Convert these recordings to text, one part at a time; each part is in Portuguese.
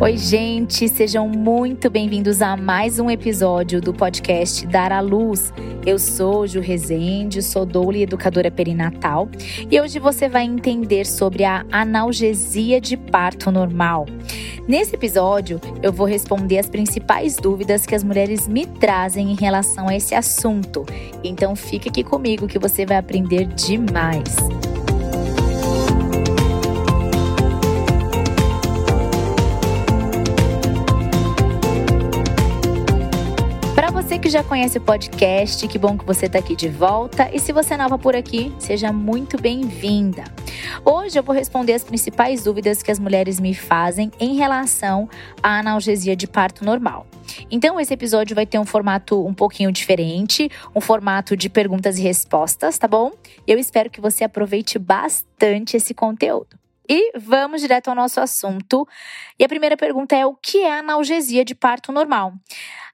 Oi, gente, sejam muito bem-vindos a mais um episódio do podcast Dar à Luz. Eu sou Ju Rezende, sou doula e educadora perinatal e hoje você vai entender sobre a analgesia de parto normal. Nesse episódio, eu vou responder as principais dúvidas que as mulheres me trazem em relação a esse assunto. Então, fique aqui comigo que você vai aprender demais. Que já conhece o podcast, que bom que você está aqui de volta. E se você é nova por aqui, seja muito bem-vinda. Hoje eu vou responder as principais dúvidas que as mulheres me fazem em relação à analgesia de parto normal. Então, esse episódio vai ter um formato um pouquinho diferente, um formato de perguntas e respostas, tá bom? Eu espero que você aproveite bastante esse conteúdo. E vamos direto ao nosso assunto. E a primeira pergunta é: o que é analgesia de parto normal?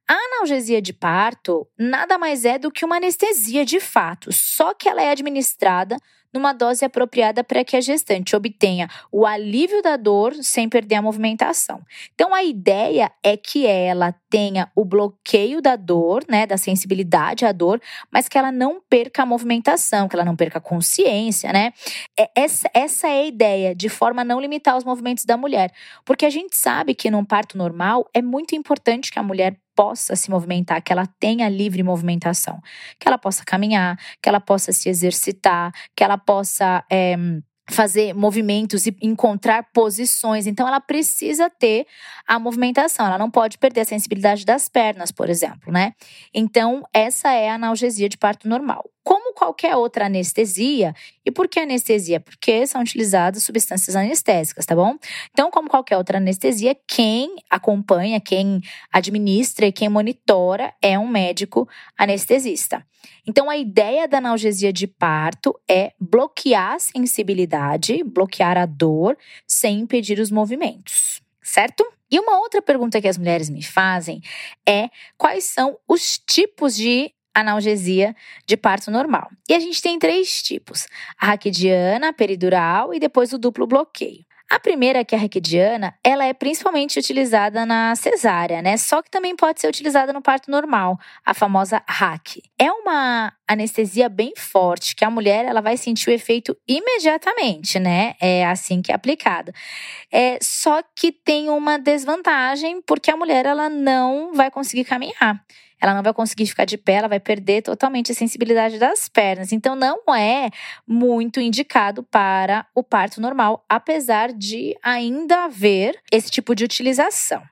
A analgesia de parto nada mais é do que uma anestesia de fato, só que ela é administrada numa dose apropriada para que a gestante obtenha o alívio da dor sem perder a movimentação. Então a ideia é que ela tenha o bloqueio da dor, né, da sensibilidade à dor, mas que ela não perca a movimentação, que ela não perca a consciência, né? É, essa, essa é a ideia, de forma a não limitar os movimentos da mulher. Porque a gente sabe que num parto normal é muito importante que a mulher possa se movimentar, que ela tenha livre movimentação, que ela possa caminhar, que ela possa se exercitar, que ela possa é, fazer movimentos e encontrar posições. Então, ela precisa ter a movimentação. Ela não pode perder a sensibilidade das pernas, por exemplo, né? Então, essa é a analgesia de parto normal como qualquer outra anestesia. E por que anestesia? Porque são utilizadas substâncias anestésicas, tá bom? Então, como qualquer outra anestesia, quem acompanha, quem administra e quem monitora é um médico anestesista. Então, a ideia da analgesia de parto é bloquear a sensibilidade, bloquear a dor, sem impedir os movimentos, certo? E uma outra pergunta que as mulheres me fazem é quais são os tipos de analgesia de parto normal. E a gente tem três tipos: a raquidiana, a peridural e depois o duplo bloqueio. A primeira, que é a raquidiana, ela é principalmente utilizada na cesárea, né? Só que também pode ser utilizada no parto normal, a famosa RAC. É uma anestesia bem forte, que a mulher ela vai sentir o efeito imediatamente, né? É assim que é aplicada. É, só que tem uma desvantagem, porque a mulher ela não vai conseguir caminhar ela não vai conseguir ficar de pé, ela vai perder totalmente a sensibilidade das pernas. Então, não é muito indicado para o parto normal, apesar de ainda haver esse tipo de utilização.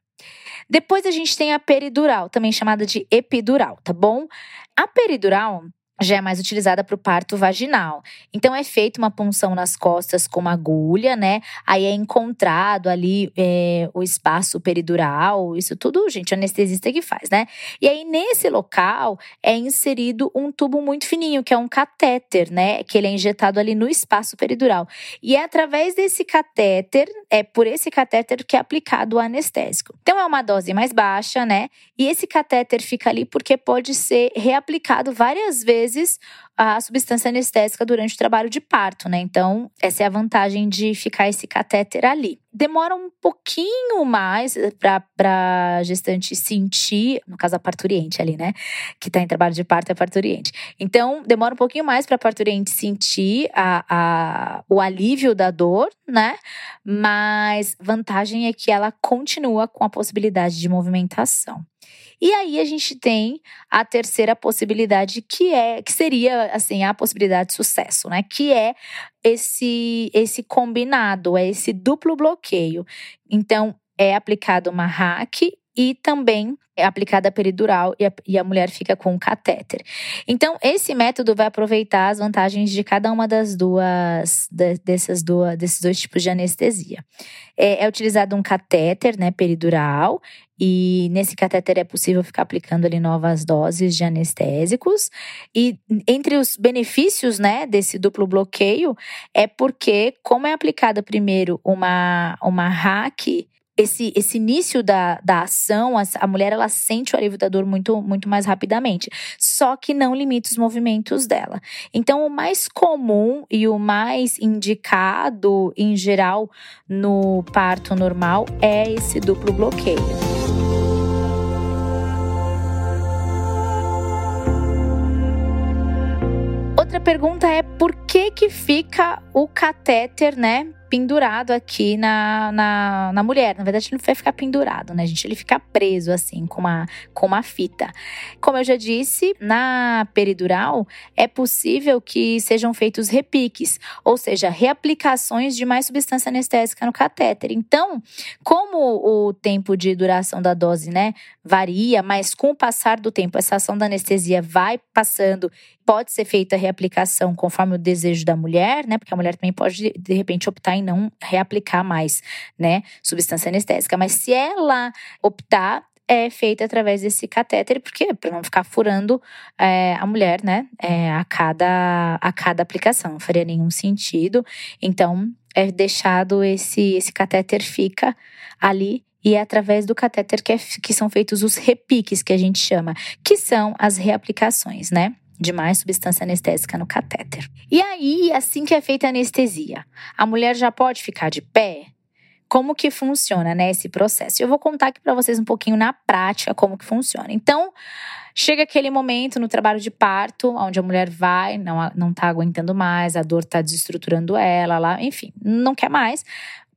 Depois a gente tem a peridural, também chamada de epidural, tá bom? A peridural já é mais utilizada para o parto vaginal. Então é feita uma punção nas costas com uma agulha, né? Aí é encontrado ali é, o espaço peridural, isso tudo, gente, anestesista que faz, né? E aí nesse local é inserido um tubo muito fininho, que é um catéter, né? Que ele é injetado ali no espaço peridural. E é através desse catéter, é por esse catéter que é aplicado o anestésico. Então é uma dose mais baixa, né? E esse catéter fica ali porque pode ser reaplicado várias vezes vezes a substância anestésica durante o trabalho de parto, né? Então, essa é a vantagem de ficar esse catéter ali. Demora um pouquinho mais para a gestante sentir, no caso a parturiente ali, né? Que está em trabalho de parto é a parturiente. Então, demora um pouquinho mais para a parturiente sentir a, a, o alívio da dor, né? Mas vantagem é que ela continua com a possibilidade de movimentação. E aí a gente tem a terceira possibilidade que é que seria assim a possibilidade de sucesso, né? Que é esse esse combinado, é esse duplo bloqueio. Então é aplicado uma hack e também é aplicada a peridural e a, e a mulher fica com um catéter. Então, esse método vai aproveitar as vantagens de cada uma das duas, de, dessas duas, desses dois tipos de anestesia. É, é utilizado um catéter, né, peridural, e nesse catéter é possível ficar aplicando ali novas doses de anestésicos. E entre os benefícios, né, desse duplo bloqueio, é porque, como é aplicada primeiro uma, uma hack esse, esse início da, da ação, a, mulher ela sente o alívio da dor muito, muito mais rapidamente. Só que não limita os movimentos dela. Então, o mais comum e o mais indicado, em geral, no parto normal é esse duplo bloqueio. Pergunta é por que que fica o catéter, né, pendurado aqui na, na, na, mulher. Na verdade, ele não vai ficar pendurado, né, gente? Ele fica preso, assim, com uma, com uma fita. Como eu já disse, na peridural é possível que sejam feitos repiques, ou seja, reaplicações de mais substância anestésica no catéter. Então, como o tempo de duração da dose, né, varia, mas com o passar do tempo, essa ação da anestesia vai passando pode ser feita a reaplicação conforme o desejo da mulher, né? Porque a mulher também pode, de repente, optar em não reaplicar mais, né? Substância anestésica. Mas se ela optar, é feita através desse catéter, porque para não ficar furando é, a mulher, né, é, a cada a cada aplicação, não faria nenhum sentido. Então é deixado esse esse catéter fica ali e é através do catéter que, é, que são feitos os repiques que a gente chama, que são as reaplicações, né? De mais substância anestésica no catéter. E aí, assim que é feita a anestesia, a mulher já pode ficar de pé? Como que funciona, né, esse processo? Eu vou contar aqui para vocês um pouquinho na prática como que funciona. Então, chega aquele momento no trabalho de parto, onde a mulher vai, não, não tá aguentando mais, a dor tá desestruturando ela, lá, enfim, não quer mais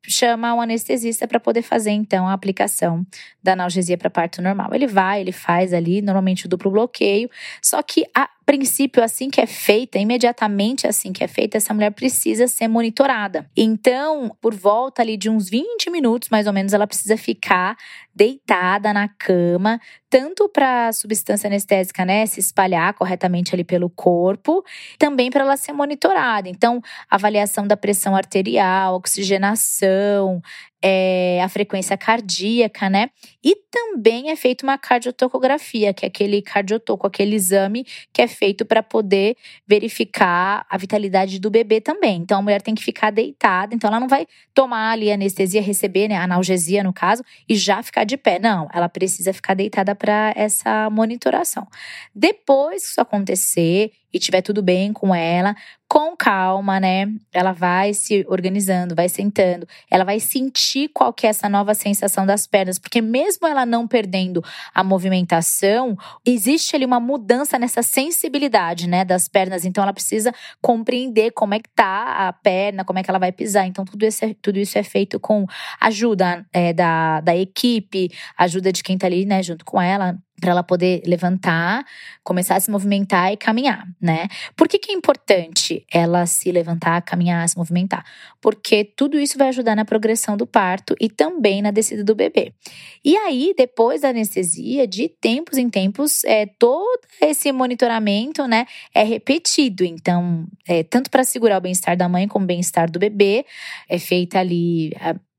chama o anestesista para poder fazer então a aplicação da analgesia para parto normal. Ele vai, ele faz ali normalmente o duplo bloqueio, só que a princípio, assim que é feita, imediatamente assim que é feita, essa mulher precisa ser monitorada. Então, por volta ali de uns 20 minutos, mais ou menos, ela precisa ficar deitada na cama, tanto para a substância anestésica, né, se espalhar corretamente ali pelo corpo, também para ela ser monitorada. Então, avaliação da pressão arterial, oxigenação, é, a frequência cardíaca, né? E também é feita uma cardiotocografia, que é aquele cardiotoco, aquele exame que é feito para poder verificar a vitalidade do bebê também. Então a mulher tem que ficar deitada, então ela não vai tomar ali anestesia, receber, né, analgesia no caso, e já ficar de pé. Não, ela precisa ficar deitada para essa monitoração. Depois que isso acontecer, e tiver tudo bem com ela, com calma, né? Ela vai se organizando, vai sentando, ela vai sentir qual que é essa nova sensação das pernas, porque mesmo ela não perdendo a movimentação, existe ali uma mudança nessa sensibilidade, né, das pernas. Então ela precisa compreender como é que tá a perna, como é que ela vai pisar. Então tudo isso é, tudo isso é feito com ajuda é, da, da equipe, ajuda de quem tá ali, né, junto com ela, para ela poder levantar, começar a se movimentar e caminhar, né? Por que, que é importante ela se levantar, caminhar, se movimentar? Porque tudo isso vai ajudar na progressão do parto e também na descida do bebê. E aí, depois da anestesia, de tempos em tempos, é, todo esse monitoramento, né, é repetido. Então, é, tanto para segurar o bem-estar da mãe como o bem-estar do bebê, é feita ali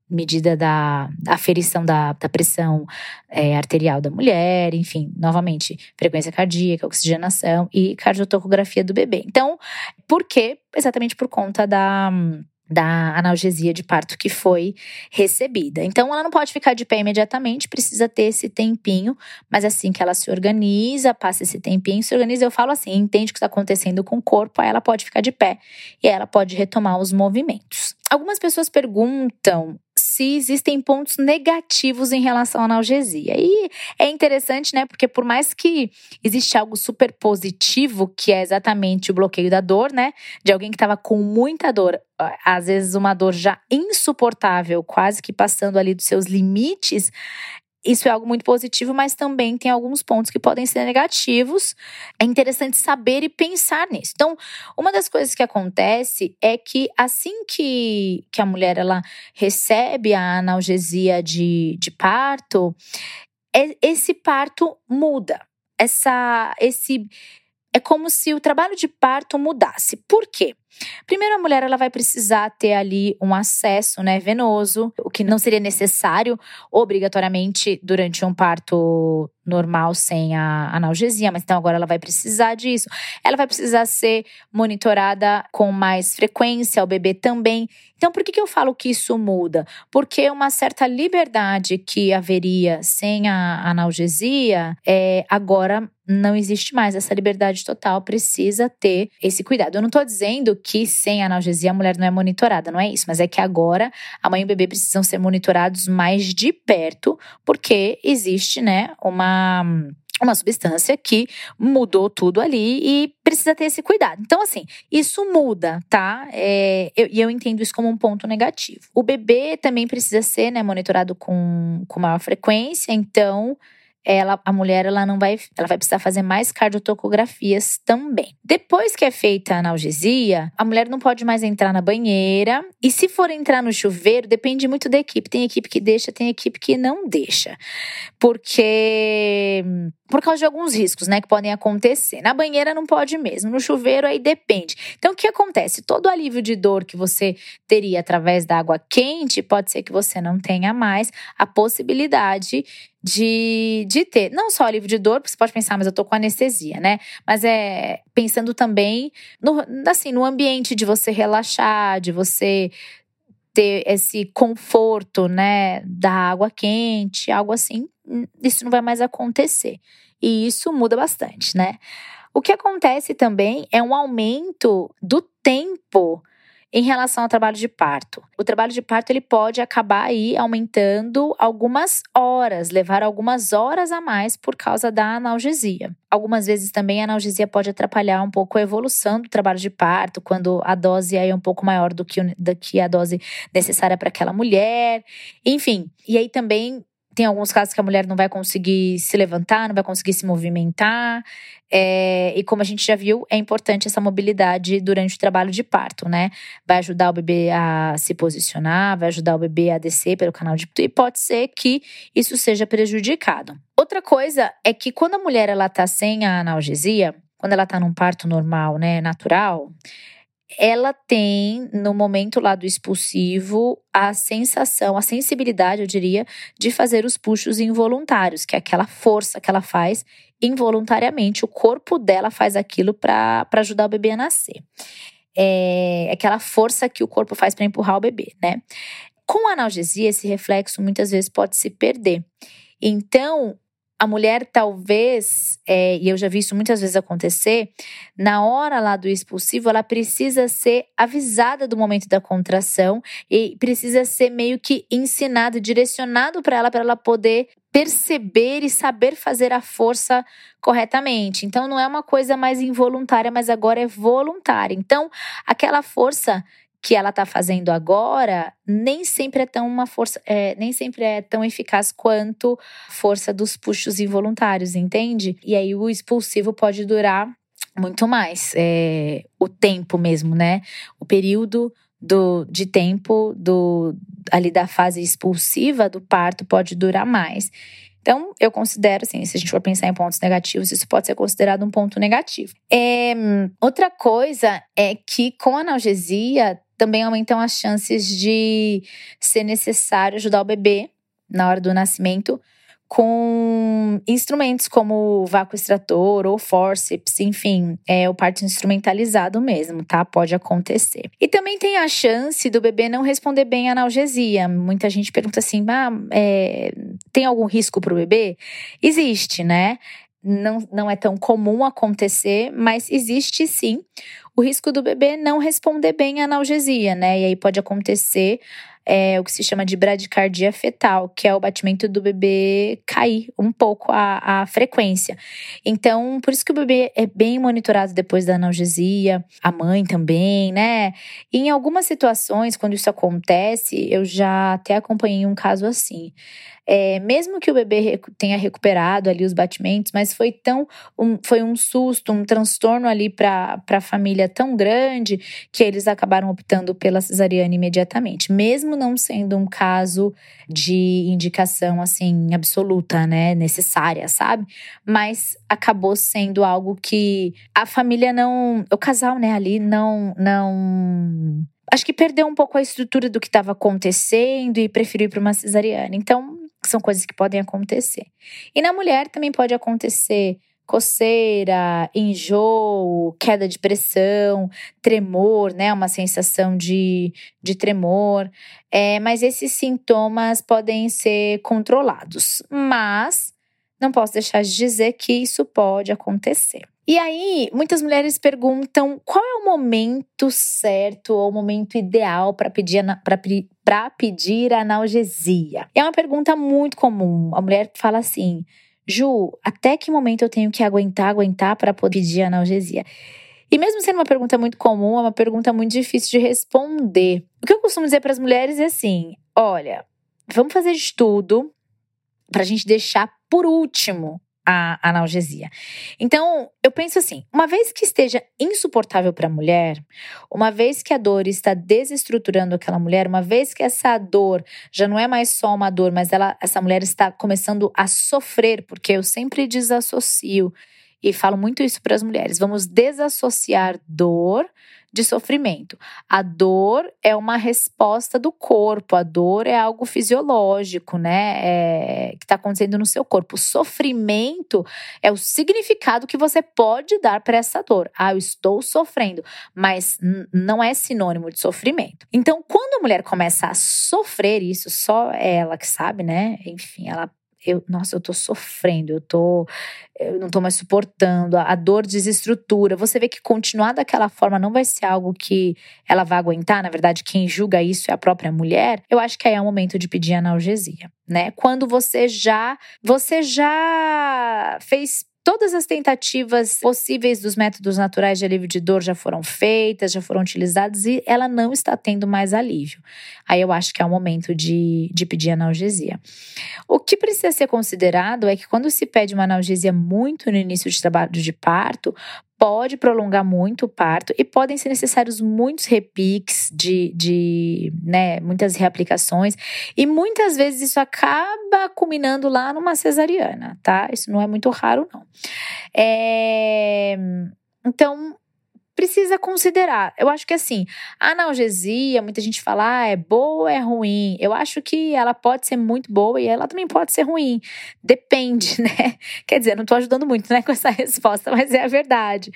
medida da aferição da, da pressão é, arterial da mulher, enfim, novamente, frequência cardíaca, oxigenação e cardiotocografia do bebê. Então, por quê? Exatamente por conta da da analgesia de parto que foi recebida. Então, ela não pode ficar de pé imediatamente, precisa ter esse tempinho, mas assim que ela se organiza, passa esse tempinho, se organiza, eu falo assim, entende o que está acontecendo com o corpo, aí ela pode ficar de pé e ela pode retomar os movimentos. Algumas pessoas perguntam se existem pontos negativos em relação à analgesia. E é interessante, né? Porque por mais que existe algo super positivo, que é exatamente o bloqueio da dor, né? De alguém que estava com muita dor, às vezes uma dor já insuportável, quase que passando ali dos seus limites, isso é algo muito positivo, mas também tem alguns pontos que podem ser negativos. É interessante saber e pensar nisso. Então, uma das coisas que acontece é que assim que, que a mulher ela recebe a analgesia de, de parto, é, esse parto muda. Essa, esse é como se o trabalho de parto mudasse. Por quê? Primeiro, a mulher ela vai precisar ter ali um acesso né, venoso, o que não seria necessário obrigatoriamente durante um parto normal sem a analgesia, mas então agora ela vai precisar disso. Ela vai precisar ser monitorada com mais frequência, o bebê também. Então, por que, que eu falo que isso muda? Porque uma certa liberdade que haveria sem a analgesia, é, agora não existe mais essa liberdade total, precisa ter esse cuidado. Eu não estou dizendo que sem analgesia a mulher não é monitorada, não é isso, mas é que agora a mãe e o bebê precisam ser monitorados mais de perto, porque existe, né, uma uma substância que mudou tudo ali e precisa ter esse cuidado. Então, assim, isso muda, tá? É, e eu, eu, entendo isso como um ponto negativo. O bebê também precisa ser né, monitorado com, com maior frequência, então ela, a mulher ela não vai, ela vai precisar fazer mais cardiotocografias também. Depois que é feita a analgesia, a mulher não pode mais entrar na banheira. E se for entrar no chuveiro, depende muito da equipe. Tem equipe que deixa, tem equipe que não deixa. Porque por causa de alguns riscos, né, que podem acontecer. Na banheira não pode mesmo, no chuveiro aí depende. Então o que acontece? Todo alívio de dor que você teria através da água quente, pode ser que você não tenha mais a possibilidade de, de ter não só alívio de dor, porque você pode pensar, mas eu tô com anestesia, né? Mas é pensando também no, assim, no ambiente de você relaxar, de você ter esse conforto, né, da água quente, algo assim, isso não vai mais acontecer. E isso muda bastante, né? O que acontece também é um aumento do tempo em relação ao trabalho de parto. O trabalho de parto ele pode acabar aí aumentando algumas horas, levar algumas horas a mais por causa da analgesia. Algumas vezes também a analgesia pode atrapalhar um pouco a evolução do trabalho de parto, quando a dose é um pouco maior do que, do que a dose necessária para aquela mulher. Enfim, e aí também tem alguns casos que a mulher não vai conseguir se levantar, não vai conseguir se movimentar. É, e como a gente já viu, é importante essa mobilidade durante o trabalho de parto, né? Vai ajudar o bebê a se posicionar, vai ajudar o bebê a descer pelo canal de e pode ser que isso seja prejudicado. Outra coisa é que quando a mulher ela tá sem a analgesia, quando ela tá num parto normal, né, natural, ela tem, no momento lá do expulsivo, a sensação, a sensibilidade, eu diria, de fazer os puxos involuntários, que é aquela força que ela faz involuntariamente. O corpo dela faz aquilo para ajudar o bebê a nascer. É aquela força que o corpo faz para empurrar o bebê, né? Com analgesia, esse reflexo muitas vezes pode se perder. Então, a mulher talvez, é, e eu já vi isso muitas vezes acontecer, na hora lá do expulsivo, ela precisa ser avisada do momento da contração e precisa ser meio que ensinado, direcionado para ela, para ela poder perceber e saber fazer a força corretamente. Então não é uma coisa mais involuntária, mas agora é voluntária. Então aquela força que ela está fazendo agora nem sempre é tão uma força, é, nem sempre é tão eficaz quanto força dos puxos involuntários, entende? E aí o expulsivo pode durar muito mais, é, o tempo mesmo, né? O período do, de tempo do ali da fase expulsiva do parto pode durar mais. Então, eu considero, assim, se a gente for pensar em pontos negativos, isso pode ser considerado um ponto negativo. É, outra coisa é que com analgesia também aumentam as chances de ser necessário ajudar o bebê na hora do nascimento com instrumentos como vácuo extrator ou forceps, enfim, é o parto instrumentalizado mesmo, tá? Pode acontecer. E também tem a chance do bebê não responder bem à analgesia. Muita gente pergunta assim, ah, é, tem algum risco para o bebê? Existe, né? Não, não é tão comum acontecer, mas existe sim o risco do bebê não responder bem à analgesia, né? E aí pode acontecer é, o que se chama de bradicardia fetal, que é o batimento do bebê cair um pouco a, a frequência. Então, por isso que o bebê é bem monitorado depois da analgesia, a mãe também, né? E em algumas situações, quando isso acontece, eu já até acompanhei um caso assim. É, mesmo que o bebê tenha recuperado ali os batimentos, mas foi tão um, foi um susto, um transtorno ali para a família tão grande que eles acabaram optando pela cesariana imediatamente, mesmo não sendo um caso de indicação assim absoluta, né, necessária, sabe? Mas acabou sendo algo que a família não, o casal, né, ali não não acho que perdeu um pouco a estrutura do que estava acontecendo e preferiu ir para uma cesariana. Então, são coisas que podem acontecer. E na mulher também pode acontecer coceira, enjoo, queda de pressão, tremor, né? Uma sensação de, de tremor. É, mas esses sintomas podem ser controlados. Mas não posso deixar de dizer que isso pode acontecer. E aí, muitas mulheres perguntam qual é o momento certo ou o momento ideal para pedir, para pedir analgesia. É uma pergunta muito comum. A mulher fala assim: Ju, até que momento eu tenho que aguentar, aguentar para poder pedir analgesia? E mesmo sendo uma pergunta muito comum, é uma pergunta muito difícil de responder. O que eu costumo dizer para as mulheres é assim: olha, vamos fazer de tudo para a gente deixar por último a analgesia. Então, eu penso assim: uma vez que esteja insuportável para a mulher, uma vez que a dor está desestruturando aquela mulher, uma vez que essa dor já não é mais só uma dor, mas ela, essa mulher está começando a sofrer, porque eu sempre desassocio e falo muito isso para as mulheres: vamos desassociar dor de sofrimento. A dor é uma resposta do corpo, a dor é algo fisiológico, né? É, que está acontecendo no seu corpo. O sofrimento é o significado que você pode dar para essa dor. Ah, eu estou sofrendo, mas não é sinônimo de sofrimento. Então, quando a mulher começa a sofrer isso, só ela que sabe, né? Enfim, ela eu, nossa, eu tô sofrendo, eu tô, eu não tô mais suportando, a, a dor desestrutura. Você vê que continuar daquela forma não vai ser algo que ela vai aguentar, na verdade, quem julga isso é a própria mulher. Eu acho que aí é o momento de pedir analgesia, né? Quando você já, você já fez Todas as tentativas possíveis dos métodos naturais de alívio de dor já foram feitas, já foram utilizadas e ela não está tendo mais alívio. Aí eu acho que é o momento de, de pedir analgesia. O que precisa ser considerado é que quando se pede uma analgesia muito no início de trabalho de parto, pode prolongar muito o parto e podem ser necessários muitos repiques de, de né, muitas reaplicações e muitas vezes isso acaba culminando lá numa cesariana, tá? Isso não é muito raro, não. É... Então, precisa considerar. Eu acho que assim, a analgesia, muita gente fala, ah, é boa ou é ruim? Eu acho que ela pode ser muito boa e ela também pode ser ruim. Depende, né? Quer dizer, não tô ajudando muito, né, com essa resposta, mas é a verdade.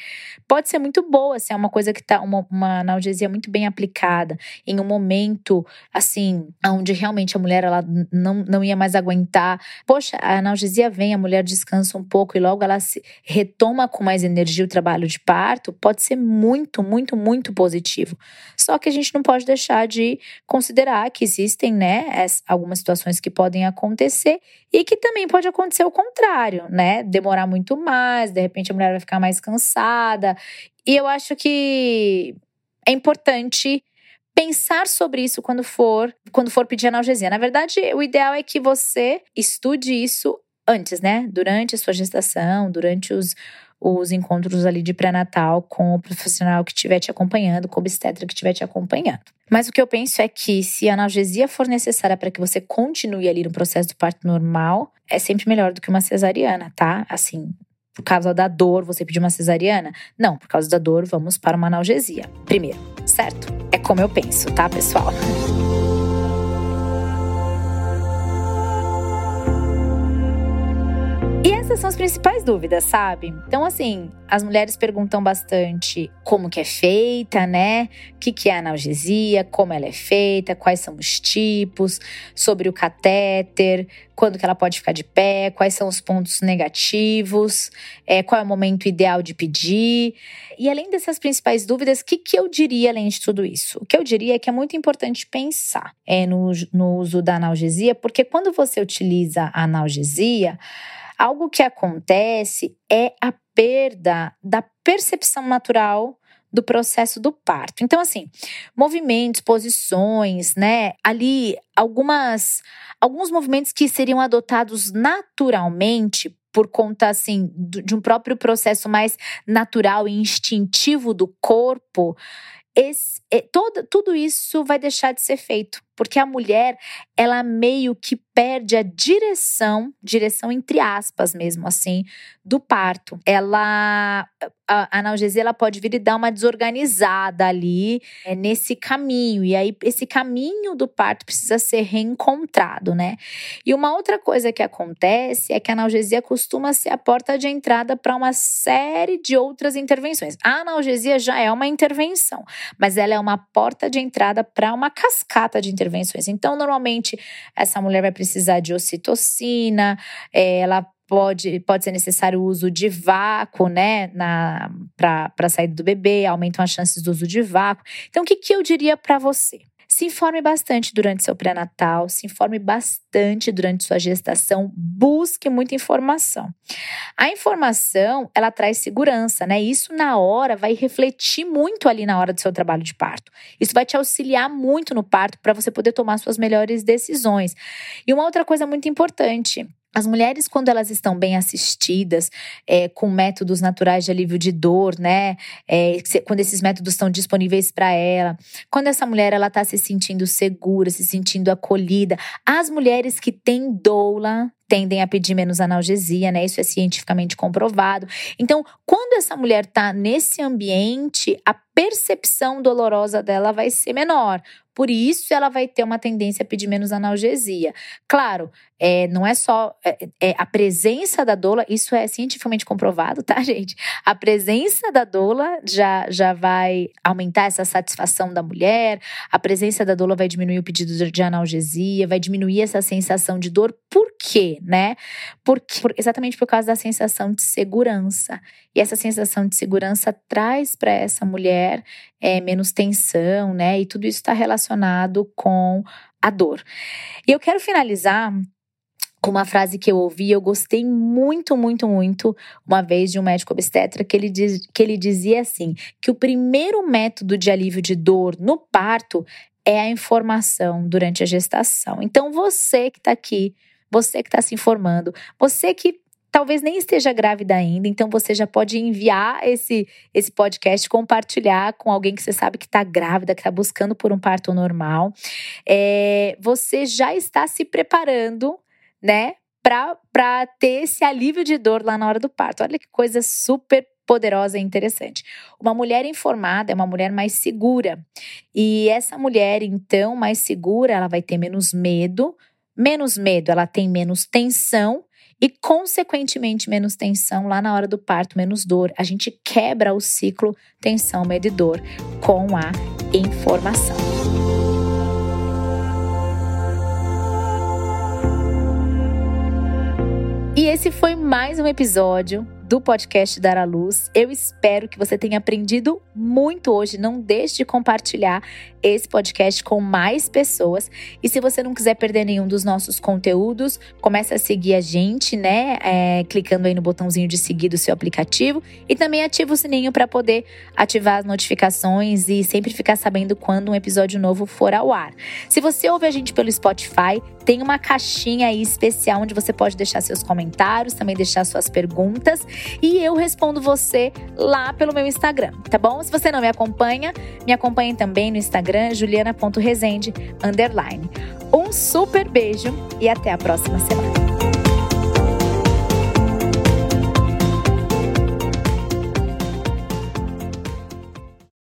Pode ser muito boa se é uma coisa que tá, uma, uma analgesia muito bem aplicada, em um momento, assim, onde realmente a mulher, ela não, não ia mais aguentar. Poxa, a analgesia vem, a mulher descansa um pouco e logo ela se retoma com mais energia o trabalho de parto, pode ser muito, muito, muito positivo. Só que a gente não pode deixar de considerar que existem, né, algumas situações que podem acontecer e que também pode acontecer o contrário, né? Demorar muito mais, de repente a mulher vai ficar mais cansada. E eu acho que é importante pensar sobre isso quando for, quando for pedir analgesia. Na verdade, o ideal é que você estude isso antes, né? Durante a sua gestação, durante os os encontros ali de pré-natal com o profissional que estiver te acompanhando, com o obstetra que estiver te acompanhando. Mas o que eu penso é que se a analgesia for necessária para que você continue ali no processo do parto normal, é sempre melhor do que uma cesariana, tá? Assim, por causa da dor, você pedir uma cesariana? Não, por causa da dor, vamos para uma analgesia. Primeiro, certo? É como eu penso, tá, pessoal? São as principais dúvidas, sabe? Então, assim, as mulheres perguntam bastante como que é feita, né? O que, que é analgesia, como ela é feita, quais são os tipos, sobre o catéter, quando que ela pode ficar de pé, quais são os pontos negativos, é, qual é o momento ideal de pedir. E além dessas principais dúvidas, o que, que eu diria além de tudo isso? O que eu diria é que é muito importante pensar é, no, no uso da analgesia, porque quando você utiliza a analgesia, Algo que acontece é a perda da percepção natural do processo do parto. Então, assim, movimentos, posições, né? Ali, algumas, alguns movimentos que seriam adotados naturalmente por conta, assim, de um próprio processo mais natural e instintivo do corpo, esse, todo, tudo isso vai deixar de ser feito porque a mulher, ela meio que perde a direção, direção entre aspas mesmo assim, do parto. Ela a analgesia ela pode vir e dar uma desorganizada ali é, nesse caminho. E aí, esse caminho do parto precisa ser reencontrado, né? E uma outra coisa que acontece é que a analgesia costuma ser a porta de entrada para uma série de outras intervenções. A analgesia já é uma intervenção, mas ela é uma porta de entrada para uma cascata de intervenções. Então, normalmente, essa mulher vai precisar de ocitocina, é, ela pode, pode ser necessário o uso de vácuo, né, para a saída do bebê, aumentam as chances do uso de vácuo. Então, o que, que eu diria para você? Se informe bastante durante seu pré-natal, se informe bastante durante sua gestação, busque muita informação. A informação, ela traz segurança, né? Isso na hora vai refletir muito ali na hora do seu trabalho de parto. Isso vai te auxiliar muito no parto para você poder tomar suas melhores decisões. E uma outra coisa muito importante, as mulheres, quando elas estão bem assistidas, é, com métodos naturais de alívio de dor, né? É, quando esses métodos estão disponíveis para ela, quando essa mulher ela está se sentindo segura, se sentindo acolhida, as mulheres que têm doula tendem a pedir menos analgesia, né? Isso é cientificamente comprovado. Então, quando essa mulher está nesse ambiente, a percepção dolorosa dela vai ser menor. Por isso, ela vai ter uma tendência a pedir menos analgesia. Claro, é, não é só é, é, a presença da doula, isso é cientificamente comprovado, tá, gente? A presença da doula já, já vai aumentar essa satisfação da mulher, a presença da doula vai diminuir o pedido de analgesia, vai diminuir essa sensação de dor. Por quê, né? Porque, por, exatamente por causa da sensação de segurança. E essa sensação de segurança traz para essa mulher é, menos tensão, né? E tudo isso está relacionado com a dor. E eu quero finalizar com uma frase que eu ouvi, eu gostei muito, muito, muito, uma vez de um médico obstetra, que ele, diz, que ele dizia assim: que o primeiro método de alívio de dor no parto é a informação durante a gestação. Então, você que está aqui, você que está se informando, você que talvez nem esteja grávida ainda, então você já pode enviar esse, esse podcast, compartilhar com alguém que você sabe que está grávida, que está buscando por um parto normal. É, você já está se preparando, né, para ter esse alívio de dor lá na hora do parto. Olha que coisa super poderosa e interessante. Uma mulher informada é uma mulher mais segura. E essa mulher, então, mais segura, ela vai ter menos medo. Menos medo, ela tem menos tensão e, consequentemente, menos tensão lá na hora do parto, menos dor. A gente quebra o ciclo tensão, medo e dor com a informação. E esse foi mais um episódio do podcast Dar à Luz. Eu espero que você tenha aprendido muito hoje. Não deixe de compartilhar esse podcast com mais pessoas. E se você não quiser perder nenhum dos nossos conteúdos, comece a seguir a gente, né? É, clicando aí no botãozinho de seguir do seu aplicativo. E também ativa o sininho para poder ativar as notificações e sempre ficar sabendo quando um episódio novo for ao ar. Se você ouve a gente pelo Spotify, tem uma caixinha aí especial onde você pode deixar seus comentários, também deixar suas perguntas e eu respondo você lá pelo meu Instagram, tá bom? Se você não me acompanha, me acompanhe também no Instagram juliana.resende underline. Um super beijo e até a próxima semana.